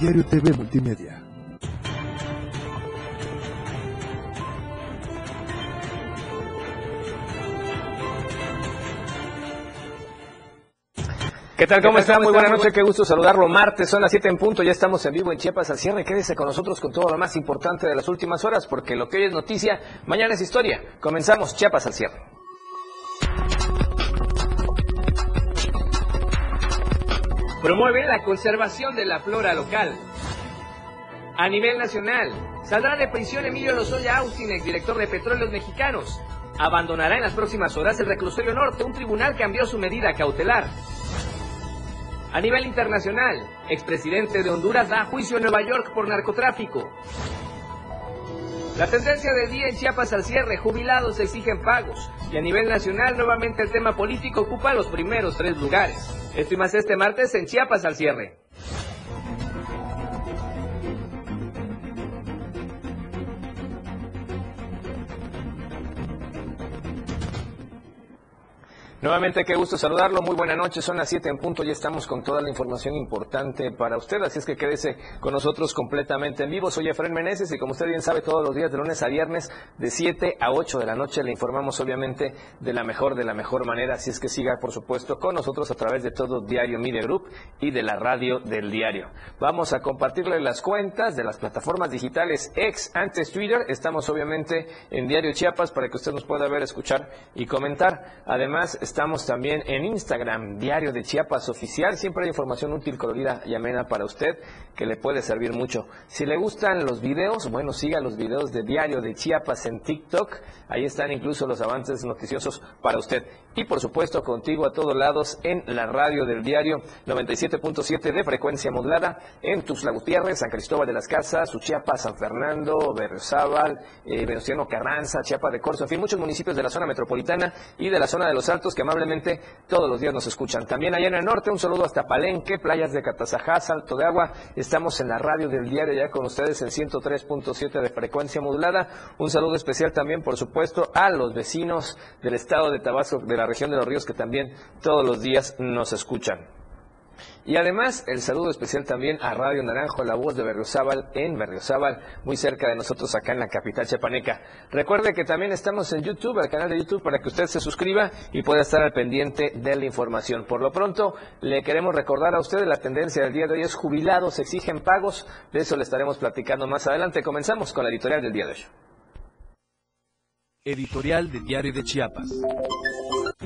Diario TV Multimedia. ¿Qué tal? ¿Cómo está? Muy buena noche, qué gusto saludarlo. Martes, son las 7 en punto, ya estamos en vivo en Chiapas al cierre. Quédese con nosotros con todo lo más importante de las últimas horas, porque lo que hoy es noticia, mañana es historia. Comenzamos Chiapas al cierre. Promueve la conservación de la flora local. A nivel nacional, saldrá de prisión Emilio Lozoya Austin, exdirector de Petróleos Mexicanos. Abandonará en las próximas horas el reclusorio norte. Un tribunal cambió su medida cautelar. A nivel internacional, expresidente de Honduras da juicio en Nueva York por narcotráfico. La tendencia del día en Chiapas al cierre, jubilados exigen pagos. Y a nivel nacional, nuevamente el tema político ocupa los primeros tres lugares. Esto y más este martes en Chiapas al cierre. Nuevamente, qué gusto saludarlo. Muy buena noche. Son las 7 en punto. Ya estamos con toda la información importante para usted. Así es que quédese con nosotros completamente en vivo. Soy Efraín Meneses y como usted bien sabe, todos los días de lunes a viernes de 7 a 8 de la noche le informamos obviamente de la mejor, de la mejor manera. Así es que siga, por supuesto, con nosotros a través de todo Diario Media Group y de la radio del diario. Vamos a compartirle las cuentas de las plataformas digitales ex, antes Twitter. Estamos obviamente en Diario Chiapas para que usted nos pueda ver, escuchar y comentar. Además, Estamos también en Instagram, Diario de Chiapas Oficial. Siempre hay información útil, colorida y amena para usted que le puede servir mucho. Si le gustan los videos, bueno, siga los videos de Diario de Chiapas en TikTok. Ahí están incluso los avances noticiosos para usted. Y por supuesto, contigo a todos lados en la radio del diario 97.7 de frecuencia modulada en Tuxtla Gutiérrez, San Cristóbal de las Casas, Chiapas, San Fernando, Berriozábal, eh, Venustiano Carranza, Chiapa de Corzo, en fin, muchos municipios de la zona metropolitana y de la zona de los Altos que amablemente todos los días nos escuchan. También allá en el norte, un saludo hasta Palenque, playas de Catazajá, Salto de Agua. Estamos en la radio del diario ya con ustedes en 103.7 de frecuencia modulada. Un saludo especial también, por supuesto, a los vecinos del estado de Tabasco, de la región de los ríos, que también todos los días nos escuchan. Y además, el saludo especial también a Radio Naranjo, la voz de Berriozábal en Berriozábal, muy cerca de nosotros acá en la capital chapaneca. Recuerde que también estamos en YouTube, el canal de YouTube, para que usted se suscriba y pueda estar al pendiente de la información. Por lo pronto, le queremos recordar a usted la tendencia del día de hoy es jubilados exigen pagos. De eso le estaremos platicando más adelante. Comenzamos con la editorial del día de hoy. Editorial de Diario de Chiapas.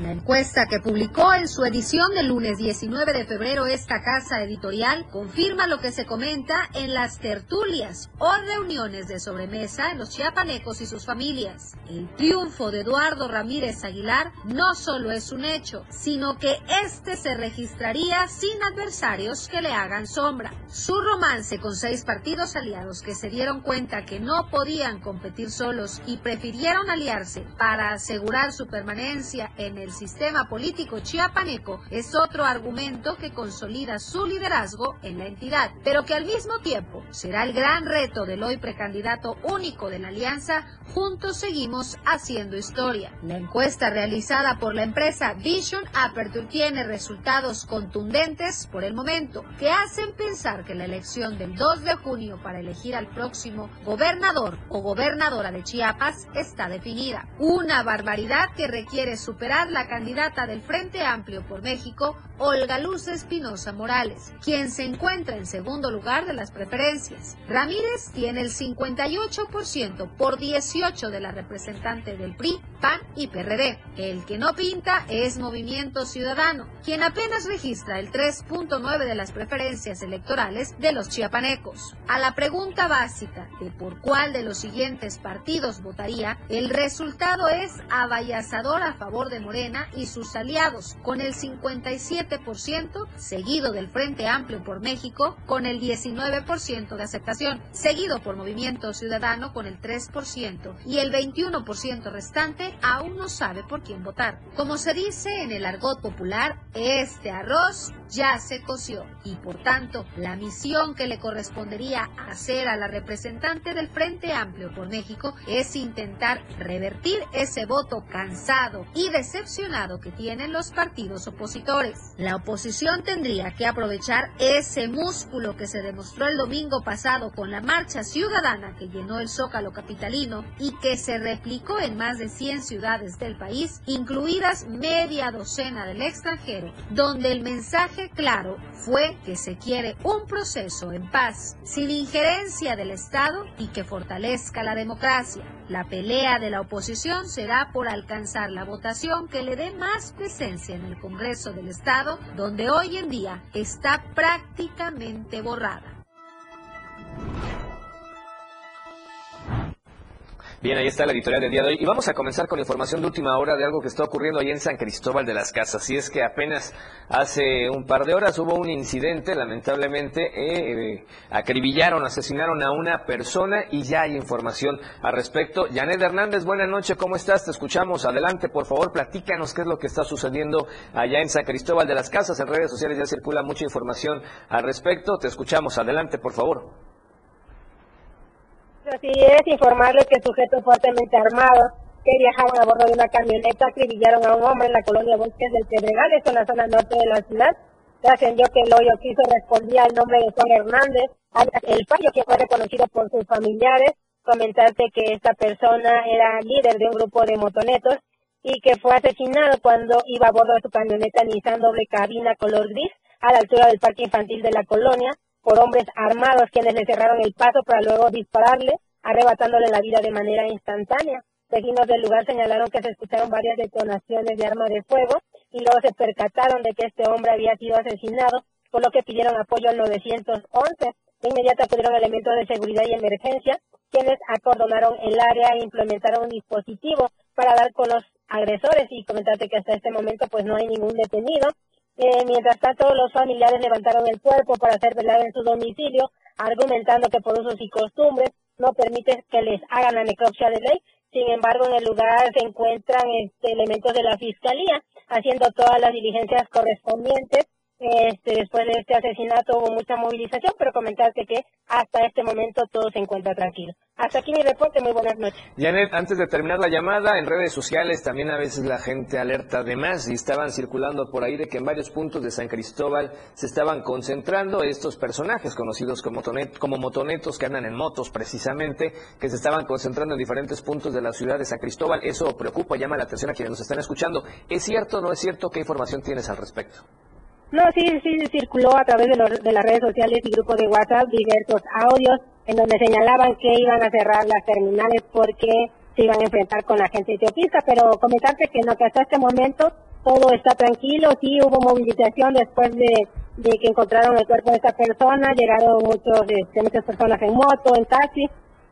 La encuesta que publicó en su edición del lunes 19 de febrero esta casa editorial confirma lo que se comenta en las tertulias o reuniones de sobremesa en los chiapanecos y sus familias. El triunfo de Eduardo Ramírez Aguilar no solo es un hecho, sino que este se registraría sin adversarios que le hagan sombra. Su romance con seis partidos aliados que se dieron cuenta que no podían competir solos y prefirieron aliarse para asegurar su permanencia en el sistema político chiapaneco es otro argumento que consolida su liderazgo en la entidad, pero que al mismo tiempo será el gran reto del hoy precandidato único de la alianza, juntos seguimos haciendo historia. La encuesta realizada por la empresa Vision Aperture tiene resultados contundentes por el momento que hacen pensar que la elección del 2 de junio para elegir al próximo gobernador o gobernadora de Chiapas está definida. Una barbaridad que requiere superar la candidata del Frente Amplio por México, Olga Luz Espinosa Morales, quien se encuentra en segundo lugar de las preferencias. Ramírez tiene el 58% por 18 de la representante del PRI, PAN y PRD. El que no pinta es Movimiento Ciudadano, quien apenas registra el 3.9 de las preferencias electorales de los chiapanecos. A la pregunta básica de por cuál de los siguientes partidos votaría, el resultado es avallazador a favor de Morena y sus aliados con el 57%, seguido del Frente Amplio por México con el 19% de aceptación, seguido por Movimiento Ciudadano con el 3% y el 21% restante aún no sabe por quién votar. Como se dice en el argot popular, este arroz ya se coció y por tanto la misión que le correspondería hacer a la representante del Frente Amplio por México es intentar revertir ese voto cansado y decepcionado que tienen los partidos opositores. La oposición tendría que aprovechar ese músculo que se demostró el domingo pasado con la marcha ciudadana que llenó el zócalo capitalino y que se replicó en más de 100 ciudades del país, incluidas media docena del extranjero, donde el mensaje claro fue que se quiere un proceso en paz, sin injerencia del Estado y que fortalezca la democracia. La pelea de la oposición será por alcanzar la votación que le dé más presencia en el Congreso del Estado, donde hoy en día está prácticamente borrada. Bien, ahí está la editorial del día de hoy. Y vamos a comenzar con información de última hora de algo que está ocurriendo ahí en San Cristóbal de las Casas. Y es que apenas hace un par de horas hubo un incidente, lamentablemente, eh, acribillaron, asesinaron a una persona y ya hay información al respecto. Janet Hernández, buenas noches, ¿cómo estás? Te escuchamos. Adelante, por favor, platícanos qué es lo que está sucediendo allá en San Cristóbal de las Casas. En redes sociales ya circula mucha información al respecto. Te escuchamos. Adelante, por favor. Así es, informarles que sujetos fuertemente armados que viajaban a bordo de una camioneta acribillaron a un hombre en la colonia Bosques del Pedregal, esto en la zona norte de la ciudad. Trascendió que el hoyo quiso respondía al nombre de Juan Hernández, el fallo que fue reconocido por sus familiares. Comentarte que esta persona era líder de un grupo de motonetos y que fue asesinado cuando iba a bordo de su camioneta Nissan doble cabina color gris a la altura del parque infantil de la colonia por hombres armados quienes le cerraron el paso para luego dispararle, arrebatándole la vida de manera instantánea. Vecinos del lugar señalaron que se escucharon varias detonaciones de arma de fuego y luego se percataron de que este hombre había sido asesinado, por lo que pidieron apoyo al 911. De inmediato acudieron elementos de seguridad y emergencia, quienes acordonaron el área e implementaron un dispositivo para dar con los agresores y comentarte que hasta este momento pues no hay ningún detenido eh, mientras tanto, los familiares levantaron el cuerpo para hacer velar en su domicilio, argumentando que por usos y costumbres no permite que les hagan la necropsia de ley. Sin embargo, en el lugar se encuentran este, elementos de la Fiscalía haciendo todas las diligencias correspondientes este, después de este asesinato hubo mucha movilización, pero comentarte que hasta este momento todo se encuentra tranquilo. Hasta aquí mi reporte, muy buenas noches. Janet, antes de terminar la llamada, en redes sociales también a veces la gente alerta de más y estaban circulando por ahí de que en varios puntos de San Cristóbal se estaban concentrando estos personajes conocidos como, como motonetos que andan en motos precisamente, que se estaban concentrando en diferentes puntos de la ciudad de San Cristóbal. Eso preocupa, llama la atención a quienes nos están escuchando. ¿Es cierto o no es cierto? ¿Qué información tienes al respecto? No, sí, sí, circuló a través de, de las redes sociales y grupos de WhatsApp diversos audios en donde señalaban que iban a cerrar las terminales porque se iban a enfrentar con la gente etiopista, pero comentarte que no, que hasta este momento todo está tranquilo, sí hubo movilización después de, que encontraron el cuerpo de esta persona, llegaron muchos, este, muchas personas en moto, en taxi,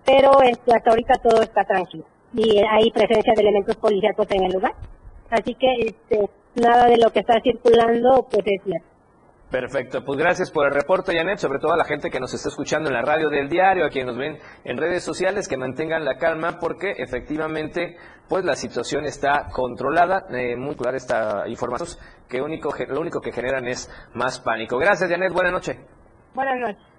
pero este, hasta ahorita todo está tranquilo y hay presencia de elementos policíacos en el lugar. Así que este, nada de lo que está circulando pues es cierto. Perfecto, pues gracias por el reporte, Janet, sobre todo a la gente que nos está escuchando en la radio del diario, a quienes nos ven en redes sociales, que mantengan la calma porque efectivamente pues la situación está controlada, eh, muy clara esta información, que único, lo único que generan es más pánico. Gracias, Janet, buenas noches. Buenas noches.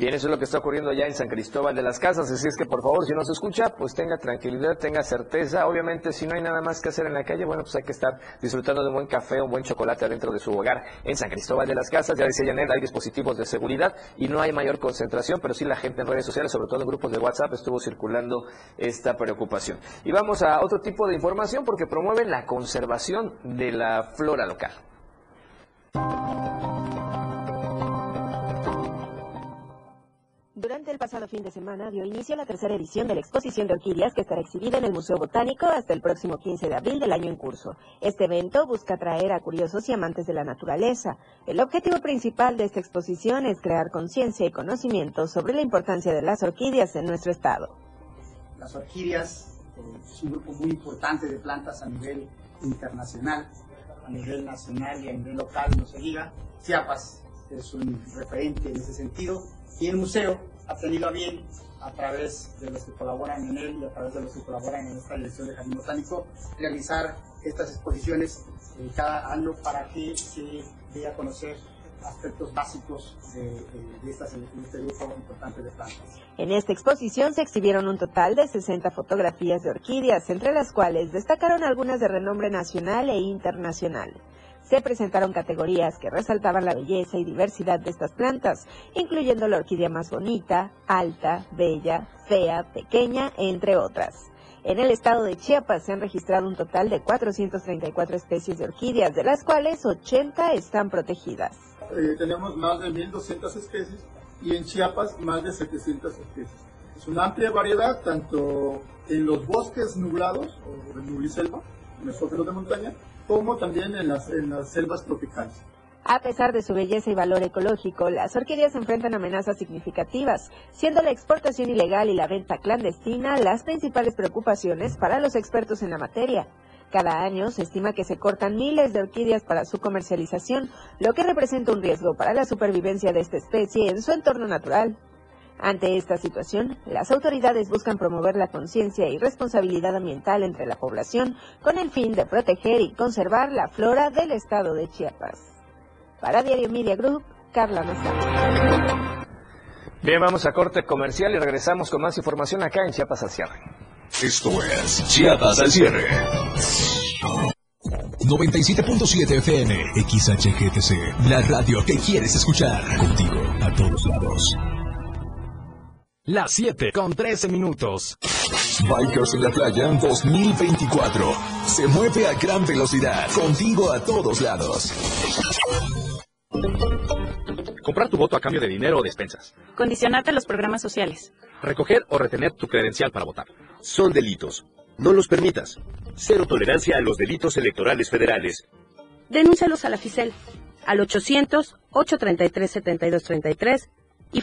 Bien, eso es lo que está ocurriendo allá en San Cristóbal de las Casas. Así es que, por favor, si no se escucha, pues tenga tranquilidad, tenga certeza. Obviamente, si no hay nada más que hacer en la calle, bueno, pues hay que estar disfrutando de un buen café, un buen chocolate adentro de su hogar en San Cristóbal de las Casas. Ya decía Janet, hay dispositivos de seguridad y no hay mayor concentración, pero sí la gente en redes sociales, sobre todo en grupos de WhatsApp, estuvo circulando esta preocupación. Y vamos a otro tipo de información porque promueve la conservación de la flora local. Durante el pasado fin de semana dio inicio la tercera edición de la exposición de orquídeas que estará exhibida en el Museo Botánico hasta el próximo 15 de abril del año en curso. Este evento busca atraer a curiosos y amantes de la naturaleza. El objetivo principal de esta exposición es crear conciencia y conocimiento sobre la importancia de las orquídeas en nuestro estado. Las orquídeas eh, es un grupo muy importante de plantas a nivel internacional, a nivel nacional y a nivel local, no se diga. Chiapas es un referente en ese sentido y el museo ha tenido a bien, a través de los que colaboran en él y a través de los que colaboran en esta dirección de Jardín Botánico, realizar estas exposiciones cada año para que se dé a conocer aspectos básicos de, este grupo importante de plantas. En esta exposición se exhibieron un total de 60 fotografías de orquídeas, entre las cuales destacaron algunas de renombre nacional e internacional. Se presentaron categorías que resaltaban la belleza y diversidad de estas plantas, incluyendo la orquídea más bonita, alta, bella, fea, pequeña, entre otras. En el estado de Chiapas se han registrado un total de 434 especies de orquídeas, de las cuales 80 están protegidas. Eh, tenemos más de 1.200 especies y en Chiapas más de 700 especies. Es una amplia variedad, tanto en los bosques nublados o en nubliselva, mesófilos de montaña, como también en las, en las selvas tropicales. A pesar de su belleza y valor ecológico, las orquídeas enfrentan amenazas significativas, siendo la exportación ilegal y la venta clandestina las principales preocupaciones para los expertos en la materia. Cada año se estima que se cortan miles de orquídeas para su comercialización, lo que representa un riesgo para la supervivencia de esta especie en su entorno natural. Ante esta situación, las autoridades buscan promover la conciencia y responsabilidad ambiental entre la población con el fin de proteger y conservar la flora del estado de Chiapas. Para Diario Media Group, Carla Mesa. Bien, vamos a corte comercial y regresamos con más información acá en Chiapas al cierre. Esto es Chiapas al cierre. 97.7 FM, XHGTC, la radio que quieres escuchar. Contigo a todos lados. Las 7 con 13 minutos. Bikers en la playa 2024. Se mueve a gran velocidad. Contigo a todos lados. Comprar tu voto a cambio de dinero o despensas. Condicionarte a los programas sociales. Recoger o retener tu credencial para votar. Son delitos. No los permitas. Cero tolerancia a los delitos electorales federales. Denúncialos a la FICEL al 800-833-7233 y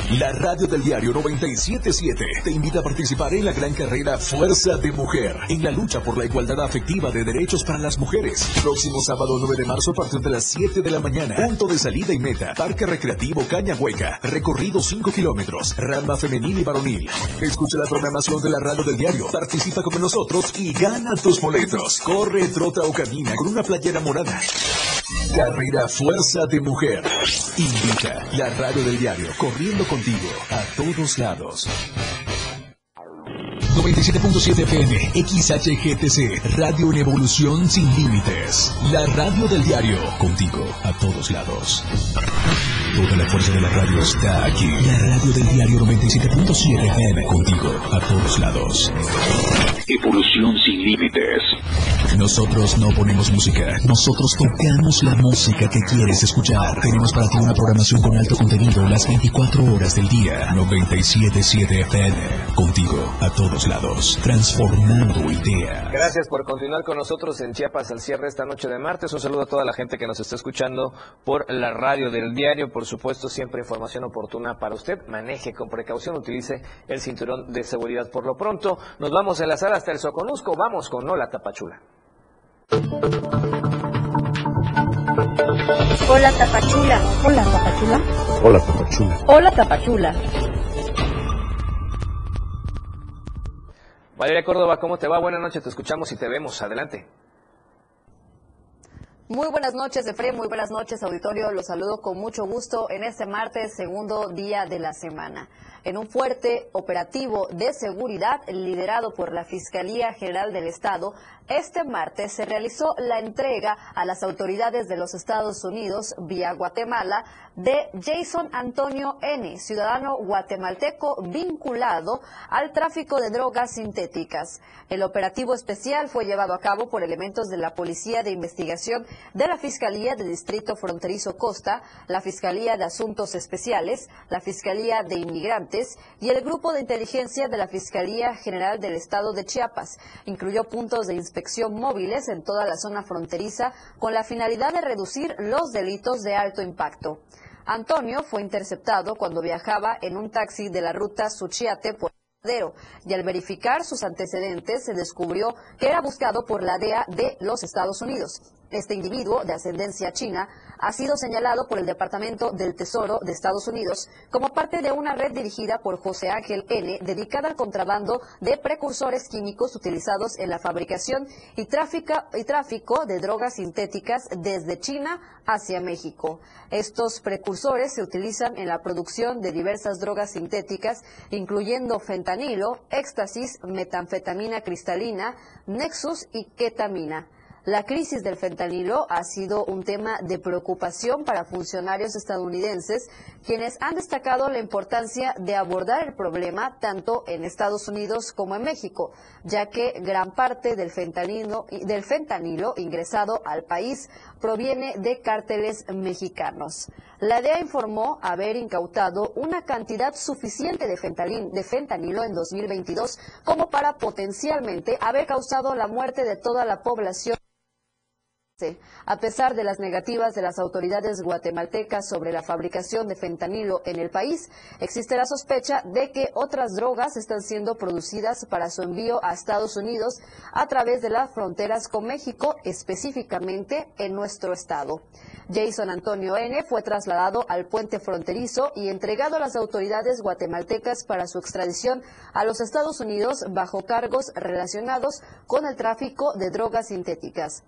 La radio del diario 977 te invita a participar en la gran carrera Fuerza de Mujer, en la lucha por la igualdad afectiva de derechos para las mujeres. Próximo sábado 9 de marzo a partir de las 7 de la mañana. Punto de salida y meta. Parque Recreativo Caña Hueca. Recorrido 5 kilómetros. Rama femenil y varonil. Escucha la programación de la radio del diario. Participa con nosotros y gana tus boletos. Corre, trota o camina con una playera morada. Carrera Fuerza de Mujer. Invita la radio del diario corriendo a todos lados. 97.7 FM, XHGTC, Radio en Evolución Sin Límites. La radio del diario, contigo a todos lados. Toda la fuerza de la radio está aquí. La radio del diario 97.7 FM, contigo a todos lados. Evolución Sin Límites. Nosotros no ponemos música, nosotros tocamos la música que quieres escuchar. Tenemos para ti una programación con alto contenido las 24 horas del día. 97.7 FM, contigo a todos lados, transformando ideas. Gracias por continuar con nosotros en Chiapas al cierre esta noche de martes. Un saludo a toda la gente que nos está escuchando por la radio del diario. Por supuesto, siempre información oportuna para usted. Maneje con precaución, utilice el cinturón de seguridad. Por lo pronto, nos vamos a enlazar hasta el Soconusco. Vamos con Hola Tapachula. Hola Tapachula. Hola Tapachula. Hola Tapachula. Hola Tapachula. Valeria Córdoba, ¿cómo te va? Buenas noches, te escuchamos y te vemos. Adelante. Muy buenas noches, Efraín. Muy buenas noches, auditorio. Los saludo con mucho gusto en este martes, segundo día de la semana. En un fuerte operativo de seguridad liderado por la Fiscalía General del Estado, este martes se realizó la entrega a las autoridades de los Estados Unidos vía Guatemala de Jason Antonio N., ciudadano guatemalteco vinculado al tráfico de drogas sintéticas. El operativo especial fue llevado a cabo por elementos de la Policía de Investigación de la Fiscalía del Distrito Fronterizo Costa, la Fiscalía de Asuntos Especiales, la Fiscalía de Inmigrantes y el Grupo de Inteligencia de la Fiscalía General del Estado de Chiapas. Incluyó puntos de inspección móviles en toda la zona fronteriza con la finalidad de reducir los delitos de alto impacto. Antonio fue interceptado cuando viajaba en un taxi de la ruta Suchiate por y al verificar sus antecedentes se descubrió que era buscado por la DEA de los Estados Unidos. Este individuo, de ascendencia china, ha sido señalado por el Departamento del Tesoro de Estados Unidos como parte de una red dirigida por José Ángel N., dedicada al contrabando de precursores químicos utilizados en la fabricación y, y tráfico de drogas sintéticas desde China hacia México. Estos precursores se utilizan en la producción de diversas drogas sintéticas, incluyendo fentanilo, éxtasis, metanfetamina cristalina, nexus y ketamina. La crisis del fentanilo ha sido un tema de preocupación para funcionarios estadounidenses, quienes han destacado la importancia de abordar el problema tanto en Estados Unidos como en México, ya que gran parte del fentanilo, del fentanilo ingresado al país proviene de cárteles mexicanos. La DEA informó haber incautado una cantidad suficiente de, de fentanilo en 2022 como para potencialmente haber causado la muerte de toda la población a pesar de las negativas de las autoridades guatemaltecas sobre la fabricación de fentanilo en el país, existe la sospecha de que otras drogas están siendo producidas para su envío a Estados Unidos a través de las fronteras con México, específicamente en nuestro estado. Jason Antonio N. fue trasladado al puente fronterizo y entregado a las autoridades guatemaltecas para su extradición a los Estados Unidos bajo cargos relacionados con el tráfico de drogas sintéticas.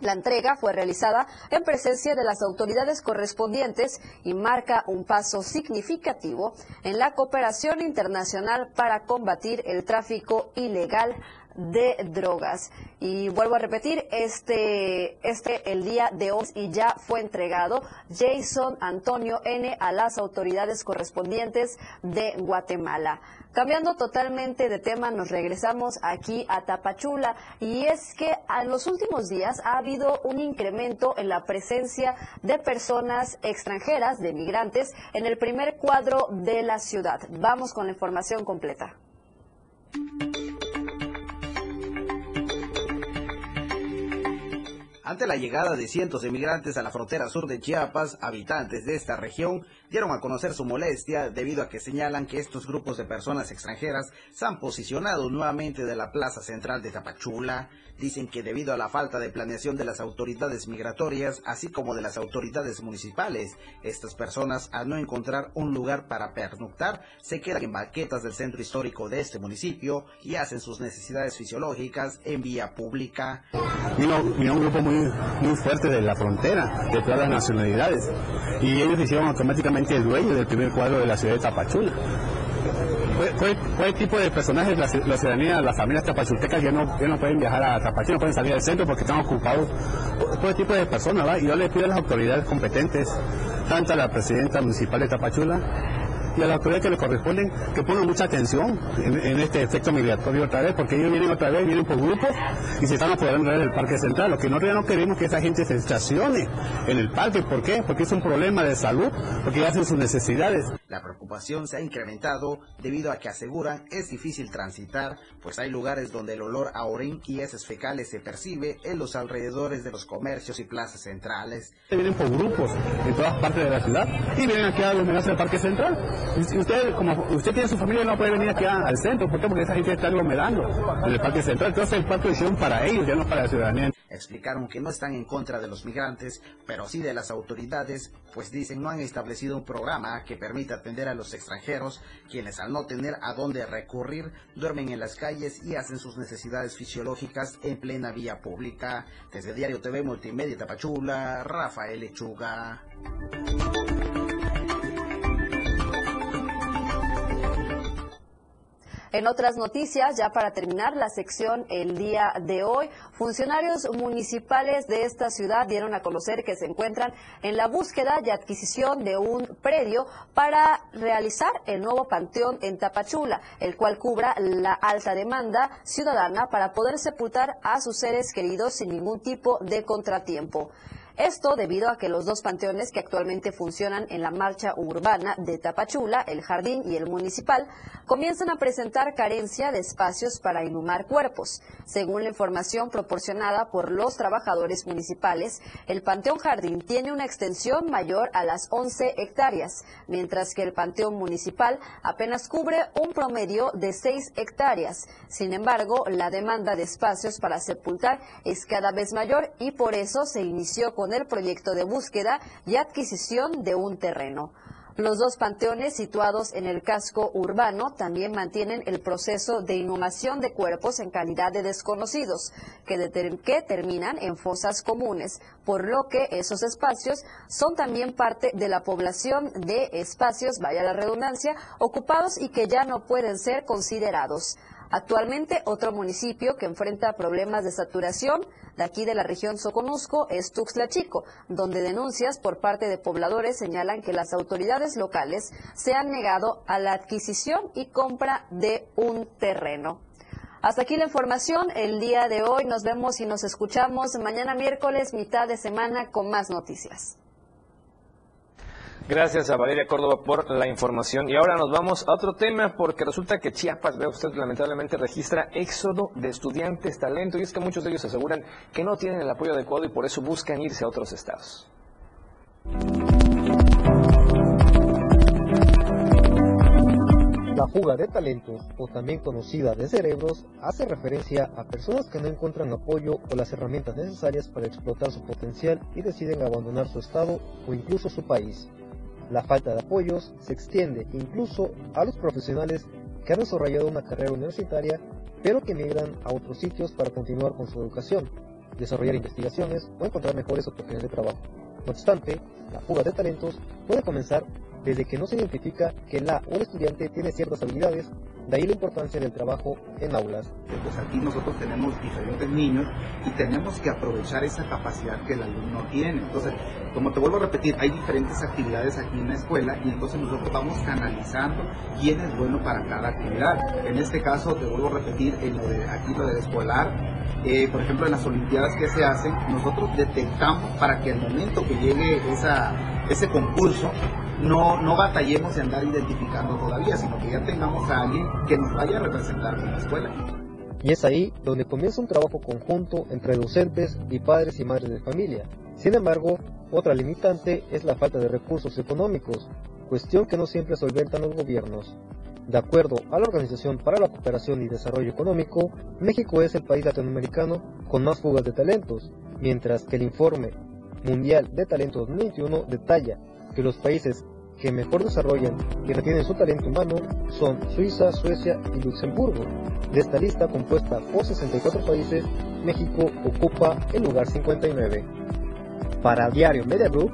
La entrega fue realizada en presencia de las autoridades correspondientes y marca un paso significativo en la cooperación internacional para combatir el tráfico ilegal de drogas. Y vuelvo a repetir, este, este el día de hoy y ya fue entregado Jason Antonio N a las autoridades correspondientes de Guatemala. Cambiando totalmente de tema, nos regresamos aquí a Tapachula y es que en los últimos días ha habido un incremento en la presencia de personas extranjeras, de migrantes, en el primer cuadro de la ciudad. Vamos con la información completa. Ante la llegada de cientos de migrantes a la frontera sur de Chiapas, habitantes de esta región dieron a conocer su molestia debido a que señalan que estos grupos de personas extranjeras se han posicionado nuevamente de la plaza central de Tapachula. Dicen que debido a la falta de planeación de las autoridades migratorias, así como de las autoridades municipales, estas personas al no encontrar un lugar para pernoctar, se quedan en baquetas del centro histórico de este municipio y hacen sus necesidades fisiológicas en vía pública. Vino, un grupo muy, muy fuerte de la frontera, de todas las nacionalidades, y ellos hicieron automáticamente el dueño del primer cuadro de la ciudad de Tapachula. Fue, fue, tipo de personajes, la, la, ciudadanía, las familias tapachultecas ya no, ya no pueden viajar a Tapachula, no pueden salir del centro porque están ocupados. Todo el tipo de personas, ¿va? Y yo le pido a las autoridades competentes, tanto a la presidenta municipal de Tapachula, y a las autoridades que le corresponden que pongan mucha atención en, este efecto migratorio otra vez, porque ellos vienen otra vez, vienen por grupos y se están apoderando del Parque Central. Lo que nosotros no queremos que esa gente se estacione en el parque. ¿Por qué? Porque es un problema de salud, porque hacen sus necesidades. La preocupación se ha incrementado debido a que aseguran es difícil transitar, pues hay lugares donde el olor a orín y heces fecales se percibe en los alrededores de los comercios y plazas centrales. Vienen por grupos en todas partes de la ciudad y vienen aquí a aglomerarse al Parque Central. Y usted, como usted tiene su familia, no puede venir aquí al centro. ¿Por qué? Porque esa gente está aglomerando en el Parque Central. Entonces el parque es para ellos, ya no para la ciudadanía. Explicaron que no están en contra de los migrantes, pero sí de las autoridades, pues dicen no han establecido un programa que permita atender a los extranjeros, quienes al no tener a dónde recurrir, duermen en las calles y hacen sus necesidades fisiológicas en plena vía pública. Desde Diario TV Multimedia Tapachula, Rafael Lechuga. En otras noticias, ya para terminar la sección el día de hoy, funcionarios municipales de esta ciudad dieron a conocer que se encuentran en la búsqueda y adquisición de un predio para realizar el nuevo panteón en Tapachula, el cual cubra la alta demanda ciudadana para poder sepultar a sus seres queridos sin ningún tipo de contratiempo. Esto debido a que los dos panteones que actualmente funcionan en la marcha urbana de Tapachula, el Jardín y el Municipal, comienzan a presentar carencia de espacios para inhumar cuerpos. Según la información proporcionada por los trabajadores municipales, el Panteón Jardín tiene una extensión mayor a las 11 hectáreas, mientras que el Panteón Municipal apenas cubre un promedio de 6 hectáreas. Sin embargo, la demanda de espacios para sepultar es cada vez mayor y por eso se inició con el proyecto de búsqueda y adquisición de un terreno. Los dos panteones situados en el casco urbano también mantienen el proceso de inhumación de cuerpos en calidad de desconocidos, que, que, terminan en fosas comunes, por lo que esos espacios son también parte de la población de espacios, vaya la redundancia, ocupados y que ya no pueden ser considerados. Actualmente, otro municipio que enfrenta problemas de saturación de aquí de la región Soconusco es Tuxtla Chico, donde denuncias por parte de pobladores señalan que las autoridades locales se han negado a la adquisición y compra de un terreno. Hasta aquí la información. El día de hoy nos vemos y nos escuchamos mañana miércoles, mitad de semana, con más noticias. Gracias a Valeria Córdoba por la información. Y ahora nos vamos a otro tema porque resulta que Chiapas, vea usted, lamentablemente registra éxodo de estudiantes talento y es que muchos de ellos aseguran que no tienen el apoyo adecuado y por eso buscan irse a otros estados. La fuga de talentos, o también conocida de cerebros, hace referencia a personas que no encuentran apoyo o las herramientas necesarias para explotar su potencial y deciden abandonar su estado o incluso su país. La falta de apoyos se extiende incluso a los profesionales que han desarrollado una carrera universitaria pero que migran a otros sitios para continuar con su educación, desarrollar investigaciones o encontrar mejores oportunidades de trabajo. No obstante, la fuga de talentos puede comenzar desde que no se identifica que la o estudiante tiene ciertas habilidades, de ahí la importancia del trabajo en aulas. Pues aquí nosotros tenemos diferentes niños y tenemos que aprovechar esa capacidad que el alumno tiene. Entonces, como te vuelvo a repetir, hay diferentes actividades aquí en la escuela y entonces nosotros vamos canalizando quién es bueno para cada actividad. En este caso, te vuelvo a repetir, en lo de aquí lo de escolar, eh, por ejemplo, en las Olimpiadas que se hacen, nosotros detectamos para que al momento que llegue esa, ese concurso, no, no batallemos de andar identificando todavía, sino que ya tengamos a alguien que nos vaya a representar en la escuela. Y es ahí donde comienza un trabajo conjunto entre docentes y padres y madres de familia. Sin embargo, otra limitante es la falta de recursos económicos, cuestión que no siempre solventan los gobiernos. De acuerdo a la Organización para la Cooperación y Desarrollo Económico, México es el país latinoamericano con más fugas de talentos, mientras que el informe Mundial de Talento 2021 detalla que los países que mejor desarrollan y retienen su talento humano son Suiza, Suecia y Luxemburgo. De esta lista compuesta por 64 países, México ocupa el lugar 59. Para Diario Media Group,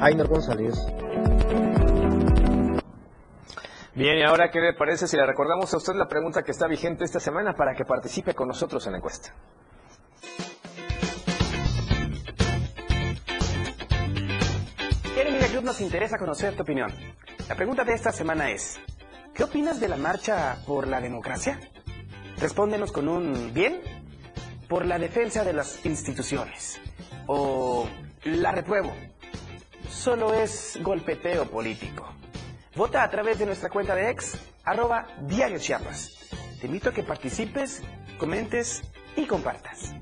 Ainer González. Bien, y ahora, ¿qué le parece si le recordamos a usted la pregunta que está vigente esta semana para que participe con nosotros en la encuesta? Nos interesa conocer tu opinión. La pregunta de esta semana es, ¿qué opinas de la marcha por la democracia? Respóndenos con un bien por la defensa de las instituciones o la repruebo. Solo es golpeteo político. Vota a través de nuestra cuenta de ex, arroba diario Chiapas. Te invito a que participes, comentes y compartas.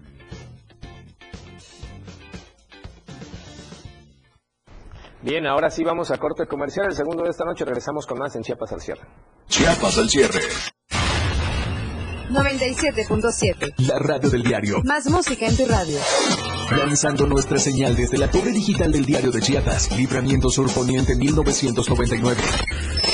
Bien, ahora sí vamos a corte comercial. El segundo de esta noche regresamos con más en Chiapas al cierre. Chiapas al cierre. 97.7. La radio del diario. Más música en tu radio. Lanzando nuestra señal desde la torre digital del diario de Chiapas. Libramiento Sur Poniente 1999.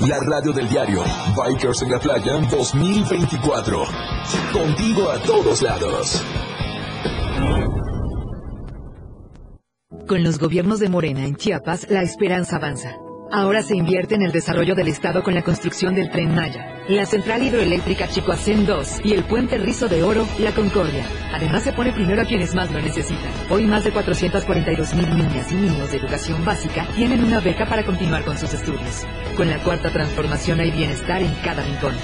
La radio del diario. Bikers en la playa 2024. Contigo a todos lados. Con los gobiernos de Morena en Chiapas, la esperanza avanza. Ahora se invierte en el desarrollo del Estado con la construcción del Tren Maya, la central hidroeléctrica Chicoacén 2 y el puente Rizo de Oro, La Concordia. Además se pone primero a quienes más lo necesitan. Hoy más de 442 mil niñas y niños de educación básica tienen una beca para continuar con sus estudios. Con la cuarta transformación hay bienestar en cada rincón.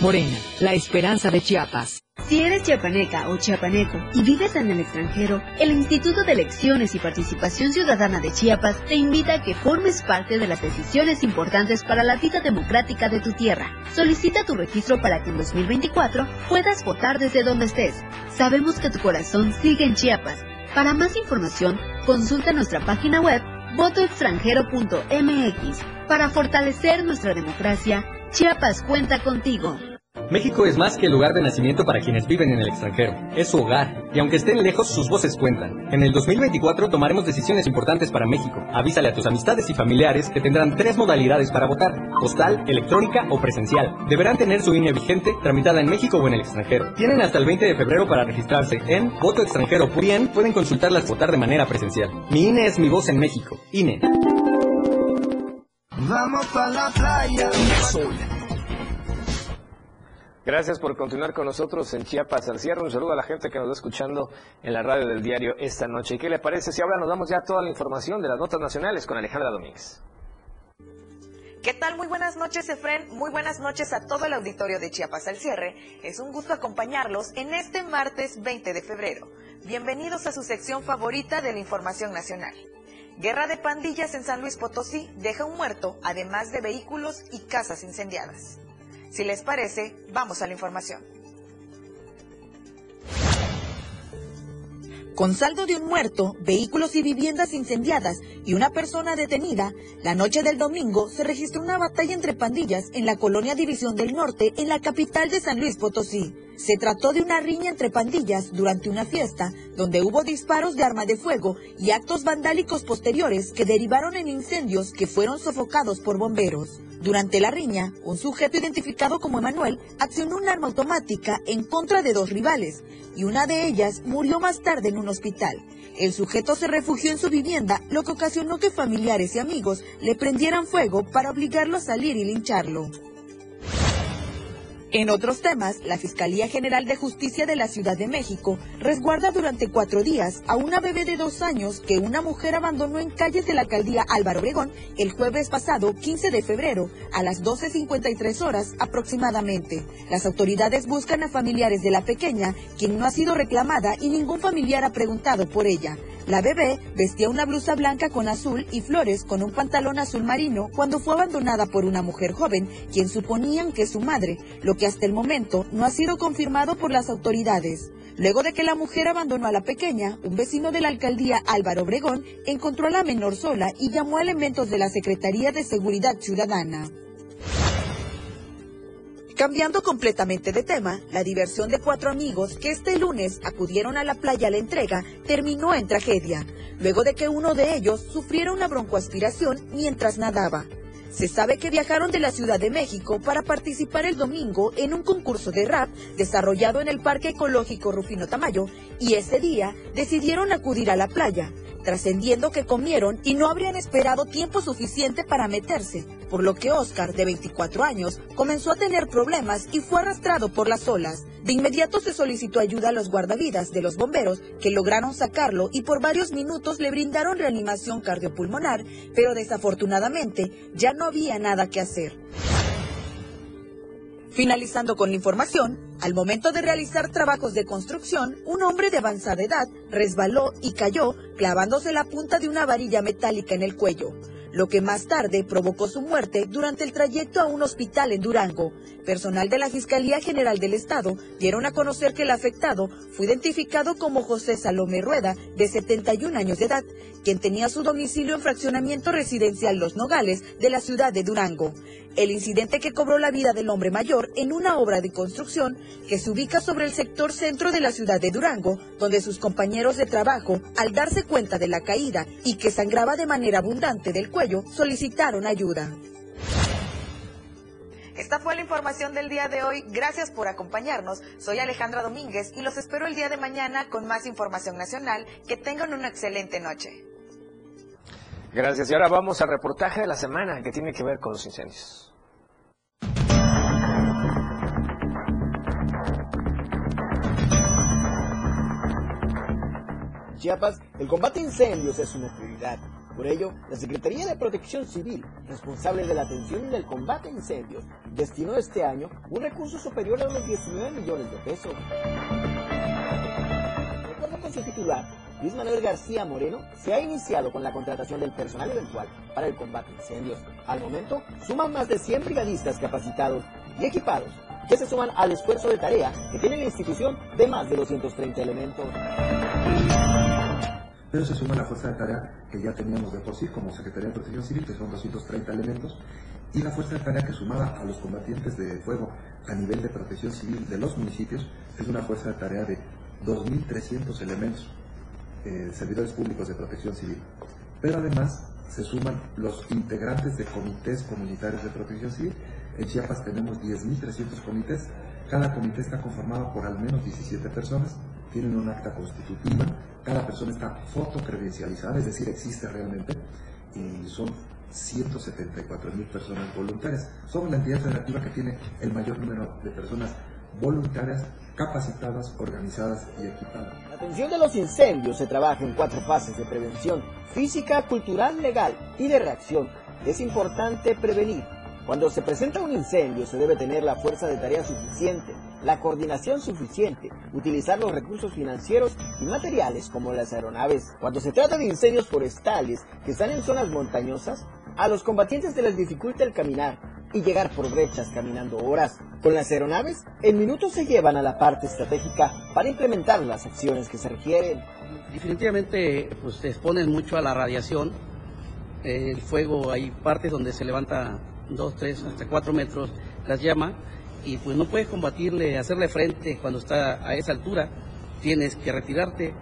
Morena, la esperanza de Chiapas. Si eres chiapaneca o chiapaneco y vives en el extranjero, el Instituto de Elecciones y Participación Ciudadana de Chiapas te invita a que formes parte de las decisiones importantes para la vida democrática de tu tierra. Solicita tu registro para que en 2024 puedas votar desde donde estés. Sabemos que tu corazón sigue en Chiapas. Para más información, consulta nuestra página web votoextranjero.mx. Para fortalecer nuestra democracia, Chiapas cuenta contigo. México es más que el lugar de nacimiento para quienes viven en el extranjero. Es su hogar. Y aunque estén lejos, sus voces cuentan. En el 2024 tomaremos decisiones importantes para México. Avísale a tus amistades y familiares que tendrán tres modalidades para votar. Postal, electrónica o presencial. Deberán tener su INE vigente, tramitada en México o en el extranjero. Tienen hasta el 20 de febrero para registrarse en Voto Extranjero. Bien, pueden consultarlas votar de manera presencial. Mi INE es mi voz en México. INE. Vamos para la playa. Sol. Gracias por continuar con nosotros en Chiapas al cierre. Un saludo a la gente que nos está escuchando en la radio del diario esta noche. ¿Y qué le parece si ahora nos damos ya toda la información de las notas nacionales con Alejandra Domínguez? ¿Qué tal? Muy buenas noches, Efren. Muy buenas noches a todo el auditorio de Chiapas al cierre. Es un gusto acompañarlos en este martes 20 de febrero. Bienvenidos a su sección favorita de la información nacional. Guerra de pandillas en San Luis Potosí deja un muerto, además de vehículos y casas incendiadas. Si les parece, vamos a la información. Con saldo de un muerto, vehículos y viviendas incendiadas y una persona detenida, la noche del domingo se registró una batalla entre pandillas en la colonia División del Norte, en la capital de San Luis Potosí. Se trató de una riña entre pandillas durante una fiesta, donde hubo disparos de arma de fuego y actos vandálicos posteriores que derivaron en incendios que fueron sofocados por bomberos. Durante la riña, un sujeto identificado como Emanuel accionó un arma automática en contra de dos rivales y una de ellas murió más tarde en un hospital. El sujeto se refugió en su vivienda, lo que ocasionó que familiares y amigos le prendieran fuego para obligarlo a salir y lincharlo. En otros temas, la Fiscalía General de Justicia de la Ciudad de México resguarda durante cuatro días a una bebé de dos años que una mujer abandonó en calles de la alcaldía Álvaro Obregón el jueves pasado 15 de febrero a las 12.53 horas aproximadamente. Las autoridades buscan a familiares de la pequeña, quien no ha sido reclamada y ningún familiar ha preguntado por ella. La bebé vestía una blusa blanca con azul y flores con un pantalón azul marino cuando fue abandonada por una mujer joven, quien suponían que es su madre, lo que hasta el momento no ha sido confirmado por las autoridades. Luego de que la mujer abandonó a la pequeña, un vecino de la alcaldía Álvaro Obregón encontró a la menor sola y llamó a elementos de la Secretaría de Seguridad Ciudadana. Cambiando completamente de tema, la diversión de cuatro amigos que este lunes acudieron a la playa a la entrega terminó en tragedia, luego de que uno de ellos sufriera una broncoaspiración mientras nadaba. Se sabe que viajaron de la Ciudad de México para participar el domingo en un concurso de rap desarrollado en el Parque Ecológico Rufino Tamayo y ese día decidieron acudir a la playa, trascendiendo que comieron y no habrían esperado tiempo suficiente para meterse, por lo que Oscar, de 24 años, comenzó a tener problemas y fue arrastrado por las olas. De inmediato se solicitó ayuda a los guardavidas de los bomberos, que lograron sacarlo y por varios minutos le brindaron reanimación cardiopulmonar, pero desafortunadamente ya no había nada que hacer. Finalizando con la información, al momento de realizar trabajos de construcción, un hombre de avanzada edad resbaló y cayó clavándose la punta de una varilla metálica en el cuello. Lo que más tarde provocó su muerte durante el trayecto a un hospital en Durango. Personal de la Fiscalía General del Estado dieron a conocer que el afectado fue identificado como José Salomé Rueda, de 71 años de edad, quien tenía su domicilio en fraccionamiento residencial Los Nogales de la ciudad de Durango. El incidente que cobró la vida del hombre mayor en una obra de construcción que se ubica sobre el sector centro de la ciudad de Durango, donde sus compañeros de trabajo, al darse cuenta de la caída y que sangraba de manera abundante del cuello, solicitaron ayuda. Esta fue la información del día de hoy. Gracias por acompañarnos. Soy Alejandra Domínguez y los espero el día de mañana con más información nacional. Que tengan una excelente noche. Gracias. Y ahora vamos al reportaje de la semana que tiene que ver con los incendios. Chiapas, el combate a incendios es una prioridad. Por ello, la Secretaría de Protección Civil, responsable de la atención del combate a incendios, destinó este año un recurso superior a los 19 millones de pesos. De acuerdo con su titular, Luis Manuel García Moreno, se ha iniciado con la contratación del personal eventual para el combate a incendios. Al momento, suman más de 100 brigadistas capacitados y equipados que se suman al esfuerzo de tarea que tiene la institución de más de 230 elementos pero se suma la fuerza de tarea que ya teníamos de por sí como Secretaría de Protección Civil, que son 230 elementos, y la fuerza de tarea que sumada a los combatientes de fuego a nivel de protección civil de los municipios es una fuerza de tarea de 2.300 elementos, eh, servidores públicos de protección civil. Pero además se suman los integrantes de comités comunitarios de protección civil. En Chiapas tenemos 10.300 comités. Cada comité está conformado por al menos 17 personas, tienen un acta constitutiva cada persona está fotocredencializada, es decir, existe realmente, y son 174 mil personas voluntarias. Somos la entidad federativa que tiene el mayor número de personas voluntarias, capacitadas, organizadas y equipadas. La atención de los incendios se trabaja en cuatro fases de prevención, física, cultural, legal y de reacción. Es importante prevenir. Cuando se presenta un incendio se debe tener la fuerza de tarea suficiente, la coordinación suficiente, utilizar los recursos financieros y materiales como las aeronaves. Cuando se trata de incendios forestales que están en zonas montañosas, a los combatientes se les dificulta el caminar y llegar por brechas caminando horas. Con las aeronaves, en minutos se llevan a la parte estratégica para implementar las acciones que se requieren. Definitivamente pues, se exponen mucho a la radiación. El fuego, hay partes donde se levanta 2, 3, hasta 4 metros las llama y pues no puedes combatirle, hacerle frente cuando está a esa altura, tienes que retirarte,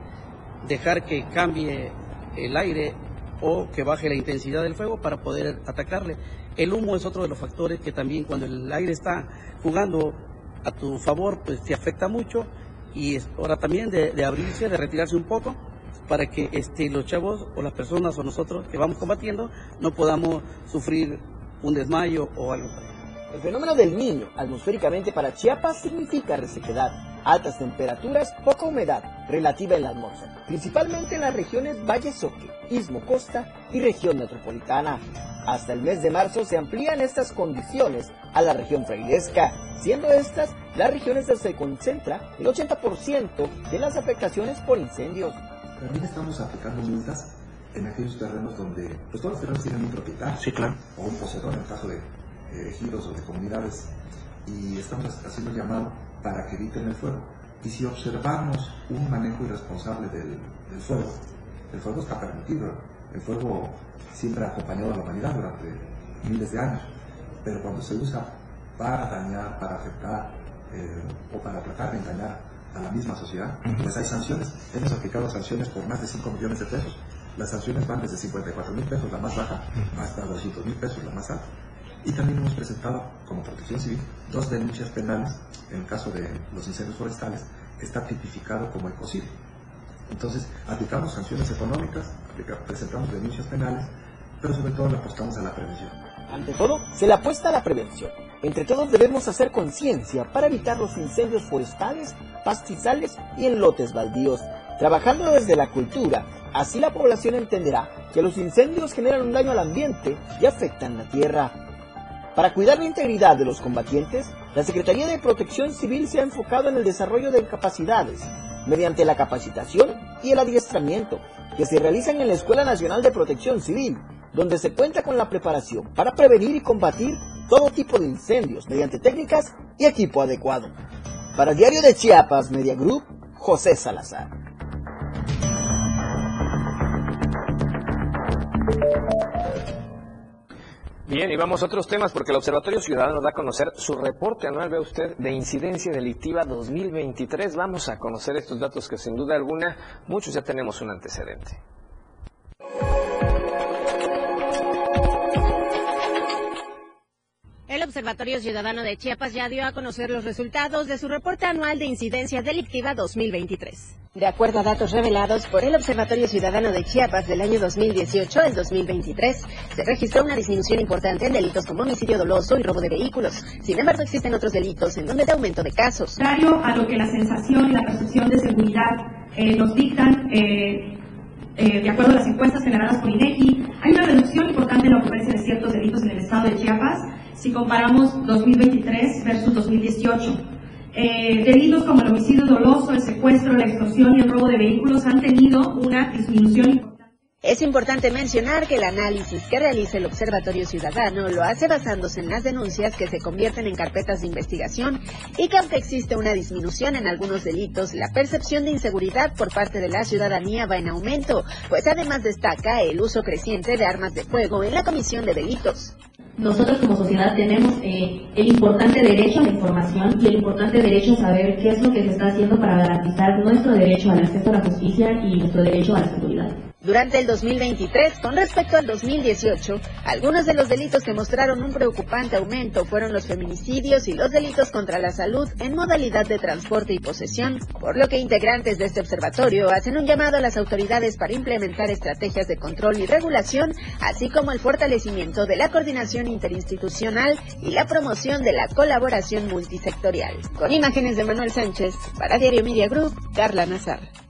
dejar que cambie el aire o que baje la intensidad del fuego para poder atacarle. El humo es otro de los factores que también cuando el aire está jugando a tu favor, pues te afecta mucho y es hora también de, abrirse, de retirarse un poco para que este, los chavos o las personas o nosotros que vamos combatiendo no podamos sufrir un desmayo o algo el fenómeno del niño atmosféricamente para Chiapas significa resequedad, altas temperaturas, poca humedad relativa en la atmósfera, principalmente en las regiones Valle Soque, Istmo Costa y región metropolitana. Hasta el mes de marzo se amplían estas condiciones a la región frailesca, siendo estas las regiones donde se concentra el 80% de las afectaciones por incendios. También estamos aplicando multas en aquellos terrenos donde pues, todos los terrenos tienen un propietario sí, claro. o un poseedor en el caso de ejidos o de comunidades y estamos haciendo llamado para que eviten el fuego. Y si observamos un manejo irresponsable del, fuego, el fuego está permitido, el fuego siempre ha acompañado a la humanidad durante miles de años, pero cuando se usa para dañar, para afectar eh, o para tratar de engañar a la misma sociedad, pues hay sanciones. Hemos aplicado sanciones por más de 5 millones de pesos. Las sanciones van desde 54 mil pesos, la más baja, hasta 200 mil pesos, la más alta. Y también hemos presentado, como protección civil, dos denuncias penales en el caso de los incendios forestales, está tipificado como ecocidio. Entonces, aplicamos sanciones económicas, presentamos denuncias penales, pero sobre todo le apostamos a la prevención. Ante todo, se le apuesta a la prevención. Entre todos debemos hacer conciencia para evitar los incendios forestales, pastizales y en lotes baldíos. Trabajando desde la cultura, así la población entenderá que los incendios generan un daño al ambiente y afectan la tierra. Para cuidar la integridad de los combatientes, la Secretaría de Protección Civil se ha enfocado en el desarrollo de capacidades, mediante la capacitación y el adiestramiento, que se realizan en la Escuela Nacional de Protección Civil, donde se cuenta con la preparación para prevenir y combatir todo tipo de incendios mediante técnicas y equipo adecuado. Para el diario de Chiapas Media Group, José Salazar. Bien, y vamos a otros temas porque el Observatorio Ciudadano da a conocer su reporte anual, ve usted, de incidencia delictiva 2023. Vamos a conocer estos datos que sin duda alguna muchos ya tenemos un antecedente. El Observatorio Ciudadano de Chiapas ya dio a conocer los resultados de su reporte anual de incidencia delictiva 2023. De acuerdo a datos revelados por el Observatorio Ciudadano de Chiapas del año 2018 al 2023, se registró una disminución importante en delitos como homicidio doloso y robo de vehículos. Sin embargo, existen otros delitos en donde de aumento de casos. Contrario a lo que la sensación y la percepción de seguridad eh, nos dictan, eh, eh, de acuerdo a las encuestas generadas por INEGI, hay una reducción importante en la ocurrencia de ciertos delitos en el estado de Chiapas si comparamos 2023 versus 2018. Eh, delitos como el homicidio doloso, el secuestro, la extorsión y el robo de vehículos han tenido una disminución importante. Es importante mencionar que el análisis que realiza el Observatorio Ciudadano lo hace basándose en las denuncias que se convierten en carpetas de investigación y que aunque existe una disminución en algunos delitos, la percepción de inseguridad por parte de la ciudadanía va en aumento, pues además destaca el uso creciente de armas de fuego en la comisión de delitos. Nosotros como sociedad tenemos eh, el importante derecho a la información y el importante derecho a saber qué es lo que se está haciendo para garantizar nuestro derecho al acceso a la justicia y nuestro derecho a la seguridad. Durante el 2023, con respecto al 2018, algunos de los delitos que mostraron un preocupante aumento fueron los feminicidios y los delitos contra la salud en modalidad de transporte y posesión, por lo que integrantes de este observatorio hacen un llamado a las autoridades para implementar estrategias de control y regulación, así como el fortalecimiento de la coordinación interinstitucional y la promoción de la colaboración multisectorial. Con imágenes de Manuel Sánchez, para Diario Media Group, Carla Nazar.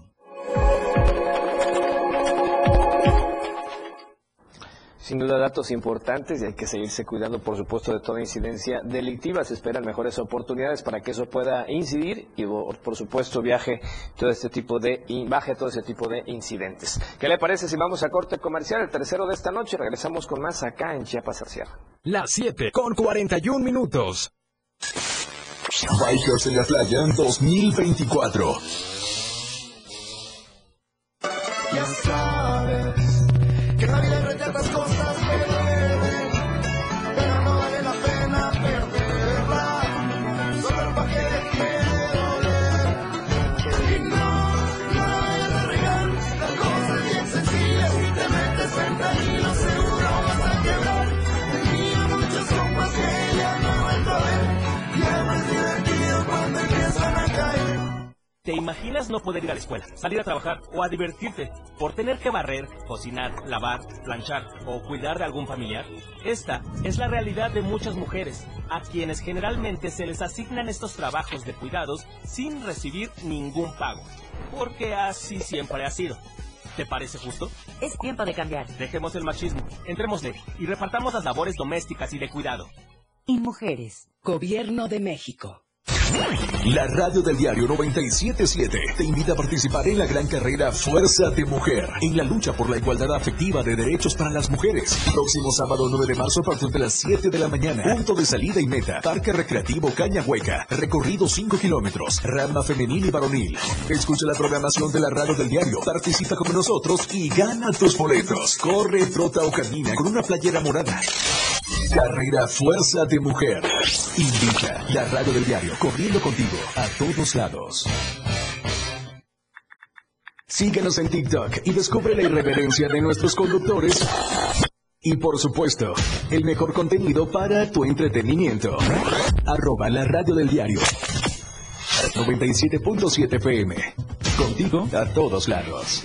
Sin duda datos importantes y hay que seguirse cuidando, por supuesto, de toda incidencia delictiva. Se esperan mejores oportunidades para que eso pueda incidir y, por supuesto, viaje todo este tipo de baje todo ese tipo de incidentes. ¿Qué le parece si vamos a corte comercial el tercero de esta noche? Regresamos con más acá en Chiapas al cierre. Las 7 con 41 minutos. Bikers en la playa 2024. Ya sabes que ¿Te imaginas no poder ir a la escuela, salir a trabajar o a divertirte por tener que barrer, cocinar, lavar, planchar o cuidar de algún familiar? Esta es la realidad de muchas mujeres, a quienes generalmente se les asignan estos trabajos de cuidados sin recibir ningún pago, porque así siempre ha sido. ¿Te parece justo? Es tiempo de cambiar. Dejemos el machismo, entrémosle y repartamos las labores domésticas y de cuidado. Y mujeres. Gobierno de México. La radio del diario 977 te invita a participar en la gran carrera Fuerza de Mujer, en la lucha por la igualdad afectiva de derechos para las mujeres. Próximo sábado 9 de marzo a partir de las 7 de la mañana. Punto de salida y meta. Parque Recreativo Caña Hueca. Recorrido 5 kilómetros. Rama femenil y varonil. Escucha la programación de la radio del diario. Participa con nosotros y gana tus boletos. Corre, trota o camina con una playera morada. Carrera Fuerza de Mujer. Invita la radio del diario, corriendo contigo a todos lados. Síguenos en TikTok y descubre la irreverencia de nuestros conductores. Y por supuesto, el mejor contenido para tu entretenimiento. Arroba la radio del diario. 97.7 FM. Contigo a todos lados.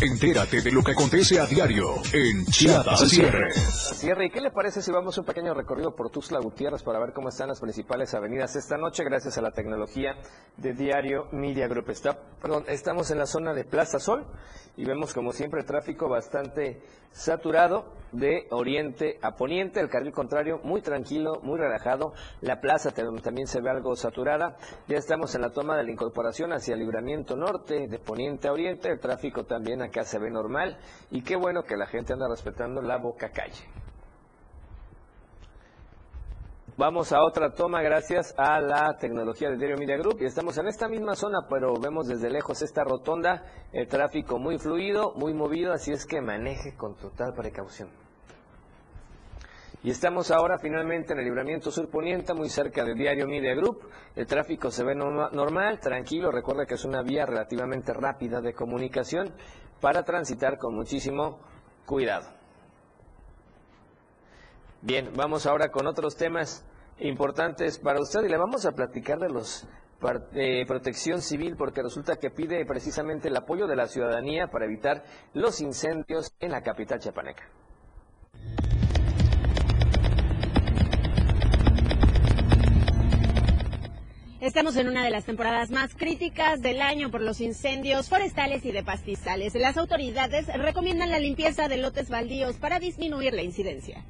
Entérate de lo que acontece a diario en Chiapas cierre. Cierre, ¿y qué le parece si vamos un pequeño recorrido por Tuxtla Gutiérrez para ver cómo están las principales avenidas esta noche gracias a la tecnología de Diario Media Group? Está, perdón, estamos en la zona de Plaza Sol y vemos como siempre tráfico bastante saturado de oriente a poniente, el carril contrario muy tranquilo, muy relajado, la plaza tam- también se ve algo saturada, ya estamos en la toma de la incorporación hacia el libramiento norte, de poniente a oriente, el tráfico también acá se ve normal. Y qué bueno que la gente anda respetando la boca calle. Vamos a otra toma gracias a la tecnología de Diario Media Group y estamos en esta misma zona, pero vemos desde lejos esta rotonda, el tráfico muy fluido, muy movido, así es que maneje con total precaución. Y estamos ahora finalmente en el libramiento sur poniente, muy cerca de Diario Media Group. El tráfico se ve norma- normal, tranquilo. Recuerda que es una vía relativamente rápida de comunicación para transitar con muchísimo cuidado. Bien, vamos ahora con otros temas importantes para usted y le vamos a platicar de los de protección civil porque resulta que pide precisamente el apoyo de la ciudadanía para evitar los incendios en la capital chiapaneca. Estamos en una de las temporadas más críticas del año por los incendios forestales y de pastizales. Las autoridades recomiendan la limpieza de lotes baldíos para disminuir la incidencia.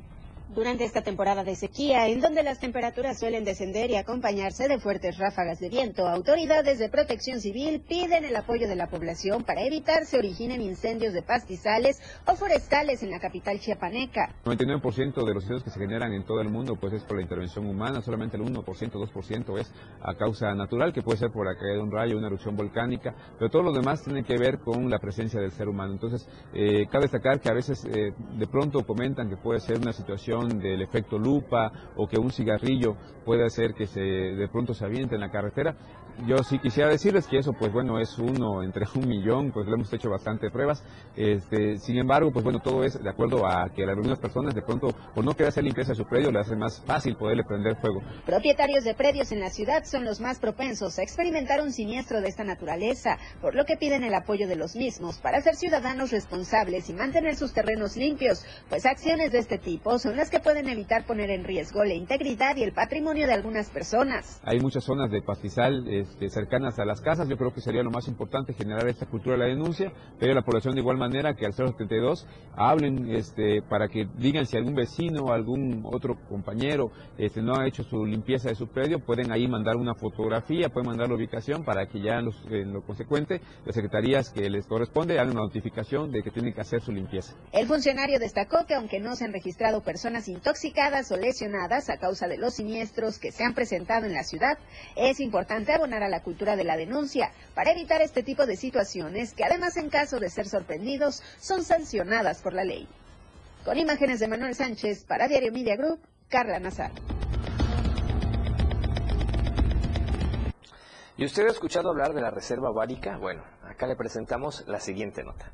Durante esta temporada de sequía, en donde las temperaturas suelen descender y acompañarse de fuertes ráfagas de viento, autoridades de protección civil piden el apoyo de la población para evitar se originen incendios de pastizales o forestales en la capital chiapaneca. 99% de los incendios que se generan en todo el mundo pues es por la intervención humana, solamente el 1%, 2% es a causa natural, que puede ser por la caída de un rayo, una erupción volcánica, pero todo lo demás tiene que ver con la presencia del ser humano. Entonces, eh, cabe destacar que a veces eh, de pronto comentan que puede ser una situación del efecto lupa o que un cigarrillo puede hacer que se de pronto se aviente en la carretera. Yo sí quisiera decirles que eso, pues bueno, es uno entre un millón, pues le hemos hecho bastante pruebas. Este, sin embargo, pues bueno, todo es de acuerdo a que algunas personas de pronto, por no querer hacer limpieza de su predio, le hace más fácil poderle prender fuego. Propietarios de predios en la ciudad son los más propensos a experimentar un siniestro de esta naturaleza, por lo que piden el apoyo de los mismos para ser ciudadanos responsables y mantener sus terrenos limpios, pues acciones de este tipo son las que pueden evitar poner en riesgo la integridad y el patrimonio de algunas personas. Hay muchas zonas de pastizal este, cercanas a las casas. Yo creo que sería lo más importante generar esta cultura de la denuncia, pero la población de igual manera que al 072 hablen este, para que digan si algún vecino o algún otro compañero este, no ha hecho su limpieza de su predio, pueden ahí mandar una fotografía, pueden mandar la ubicación para que ya en, los- en lo consecuente las secretarías que les corresponde hagan una notificación de que tienen que hacer su limpieza. El funcionario destacó que aunque no se han registrado personas intoxicadas o lesionadas a causa de los siniestros que se han presentado en la ciudad, es importante abonar a la cultura de la denuncia para evitar este tipo de situaciones que además en caso de ser sorprendidos son sancionadas por la ley. Con imágenes de Manuel Sánchez para Diario Media Group, Carla Nazar. ¿Y usted ha escuchado hablar de la reserva bárica? Bueno, acá le presentamos la siguiente nota.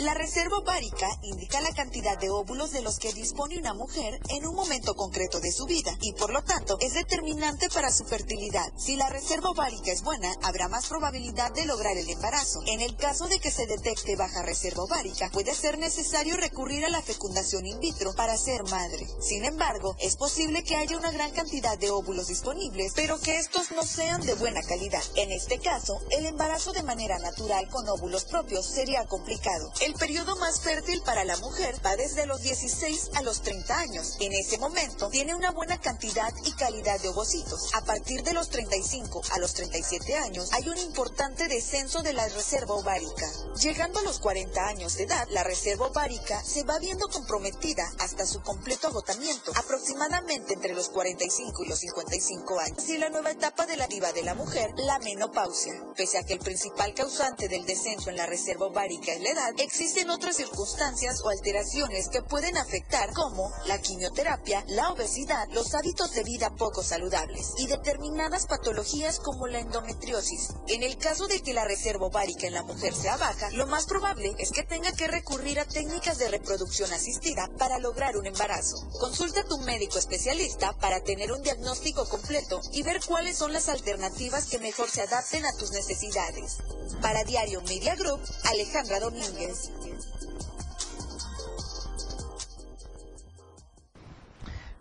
La reserva ovárica indica la cantidad de óvulos de los que dispone una mujer en un momento concreto de su vida y por lo tanto es determinante para su fertilidad. Si la reserva ovárica es buena, habrá más probabilidad de lograr el embarazo. En el caso de que se detecte baja reserva ovárica, puede ser necesario recurrir a la fecundación in vitro para ser madre. Sin embargo, es posible que haya una gran cantidad de óvulos disponibles, pero que estos no sean de buena calidad. En este caso, el embarazo de manera natural con óvulos propios sería complicado. El periodo más fértil para la mujer va desde los 16 a los 30 años. En ese momento tiene una buena cantidad y calidad de ovocitos. A partir de los 35 a los 37 años hay un importante descenso de la reserva ovárica. Llegando a los 40 años de edad, la reserva ovárica se va viendo comprometida hasta su completo agotamiento, aproximadamente entre los 45 y los 55 años. Y la nueva etapa de la vida de la mujer, la menopausia. Pese a que el principal causante del descenso en la reserva ovárica es la edad, existen otras circunstancias o alteraciones que pueden afectar como la quimioterapia, la obesidad, los hábitos de vida poco saludables y determinadas patologías como la endometriosis. En el caso de que la reserva ovárica en la mujer sea baja, lo más probable es que tenga que recurrir a técnicas de reproducción asistida para lograr un embarazo. Consulta a tu médico especialista para tener un diagnóstico completo y ver cuáles son las alternativas que mejor se adapten a tus necesidades. Para Diario Media Group, Alejandra Domínguez.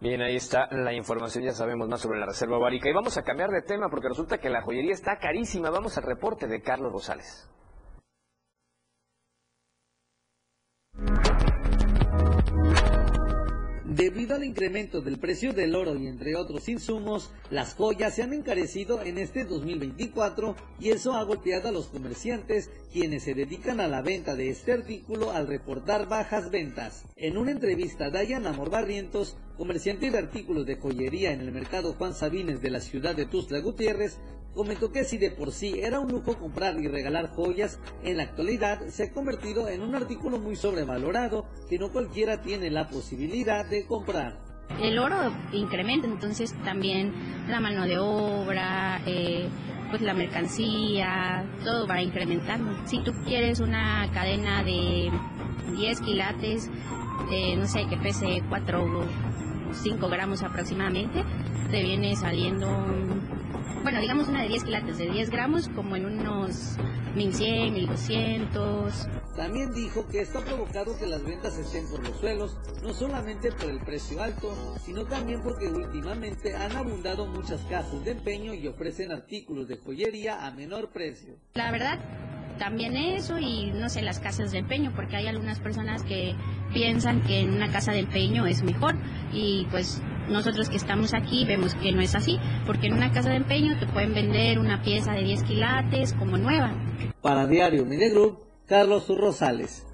Bien, ahí está la información, ya sabemos más sobre la reserva ovárica. Y vamos a cambiar de tema porque resulta que la joyería está carísima. Vamos al reporte de Carlos Rosales. Debido al incremento del precio del oro y entre otros insumos, las joyas se han encarecido en este 2024 y eso ha golpeado a los comerciantes quienes se dedican a la venta de este artículo al reportar bajas ventas. En una entrevista, Dayan Amor Barrientos, comerciante de artículos de joyería en el mercado Juan Sabines de la ciudad de Tuzla Gutiérrez, comentó que si de por sí era un lujo comprar y regalar joyas, en la actualidad se ha convertido en un artículo muy sobrevalorado que no cualquiera tiene la posibilidad de comprar. El oro incrementa, entonces también la mano de obra, eh, pues la mercancía, todo va incrementando. Si tú quieres una cadena de 10 quilates, eh, no sé, que pese 4 o 5 gramos aproximadamente, te viene saliendo bueno, digamos una de 10 quilates de 10 gramos, como en unos 1100, 1200. También dijo que esto ha provocado que las ventas estén por los suelos, no solamente por el precio alto, sino también porque últimamente han abundado muchas casas de empeño y ofrecen artículos de joyería a menor precio. La verdad, también eso y no sé, las casas de empeño, porque hay algunas personas que piensan que en una casa de empeño es mejor y pues nosotros que estamos aquí vemos que no es así, porque en una casa de empeño te pueden vender una pieza de 10 quilates como nueva. Para Diario Media Group, Carlos Rosales.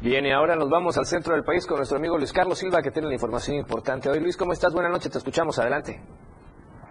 Bien, y ahora nos vamos al centro del país con nuestro amigo Luis Carlos Silva, que tiene la información importante. Hoy, Luis, ¿cómo estás? Buenas noches, te escuchamos. Adelante.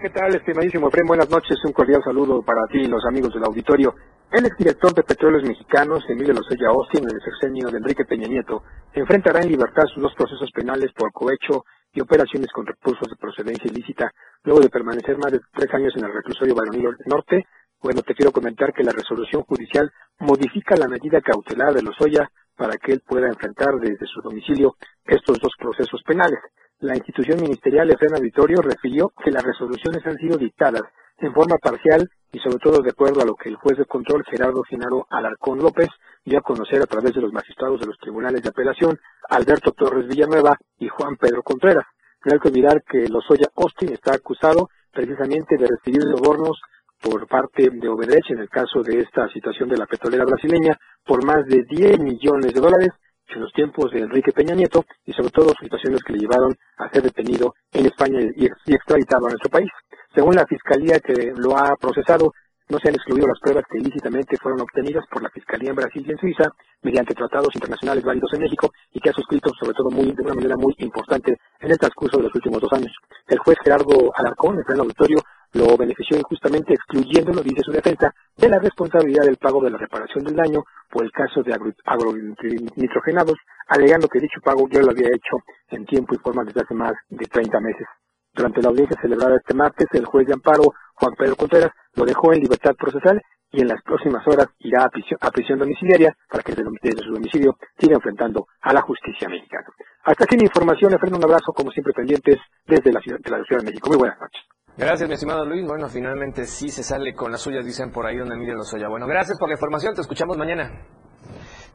¿Qué tal, estimadísimo Efraín? Buenas noches, un cordial saludo para ti y los amigos del auditorio. El exdirector de Petróleos Mexicanos, Emilio Lozoya Austin, en el sexenio de Enrique Peña Nieto, enfrentará en libertad sus dos procesos penales por cohecho y operaciones con recursos de procedencia ilícita, luego de permanecer más de tres años en el reclusorio varonil norte. Bueno, te quiero comentar que la resolución judicial modifica la medida cautelar de Lozoya para que él pueda enfrentar desde su domicilio estos dos procesos penales. La institución ministerial Efraín Auditorio refirió que las resoluciones han sido dictadas en forma parcial y sobre todo de acuerdo a lo que el juez de control Gerardo Genaro Alarcón López dio a conocer a través de los magistrados de los tribunales de apelación Alberto Torres Villanueva y Juan Pedro Contreras. No hay que olvidar que Lozoya Austin está acusado precisamente de recibir sobornos por parte de Obedech en el caso de esta situación de la petrolera brasileña por más de 10 millones de dólares en los tiempos de Enrique Peña Nieto y sobre todo situaciones que le llevaron a ser detenido en España y extraditado a nuestro país. Según la fiscalía que lo ha procesado, no se han excluido las pruebas que ilícitamente fueron obtenidas por la Fiscalía en Brasil y en Suiza mediante tratados internacionales válidos en México y que ha suscrito sobre todo muy, de una manera muy importante en el transcurso de los últimos dos años. El juez Gerardo Alarcón, en pleno auditorio, lo benefició injustamente excluyéndolo, dice su defensa, de la responsabilidad del pago de la reparación del daño por el caso de agronitrogenados, alegando que dicho pago ya lo había hecho en tiempo y forma desde hace más de 30 meses. Durante la audiencia celebrada este martes, el juez de amparo, Juan Pedro Contreras, lo dejó en libertad procesal y en las próximas horas irá a prisión, domiciliaria para que desde, su domicilio siga enfrentando a la justicia mexicana. Hasta aquí mi información, le un abrazo como siempre pendientes desde la ciudad de, la ciudad de México. Muy buenas noches. Gracias, mi estimado Luis. Bueno, finalmente sí se sale con las suyas, dicen por ahí donde los Lozoya. Bueno, gracias por la información, te escuchamos mañana.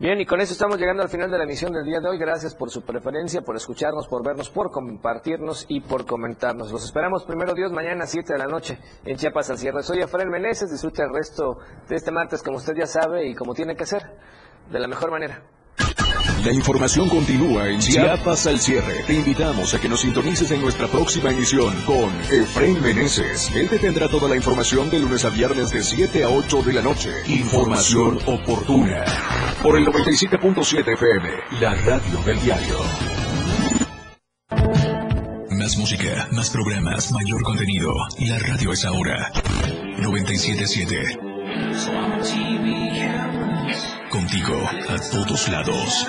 Bien, y con eso estamos llegando al final de la emisión del día de hoy. Gracias por su preferencia, por escucharnos, por vernos, por compartirnos y por comentarnos. Los esperamos primero Dios mañana a 7 de la noche en Chiapas al cierre. Soy Efraín Meneses, disfrute el resto de este martes como usted ya sabe y como tiene que ser, de la mejor manera. La información continúa en Chiapas al cierre. Te invitamos a que nos sintonices en nuestra próxima emisión con Efraín Meneses. Él te tendrá toda la información de lunes a viernes de 7 a 8 de la noche. Información oportuna. Por el 97.7 FM, la radio del diario. Más música, más programas, mayor contenido. La radio es ahora. 97.7. Contigo a todos lados.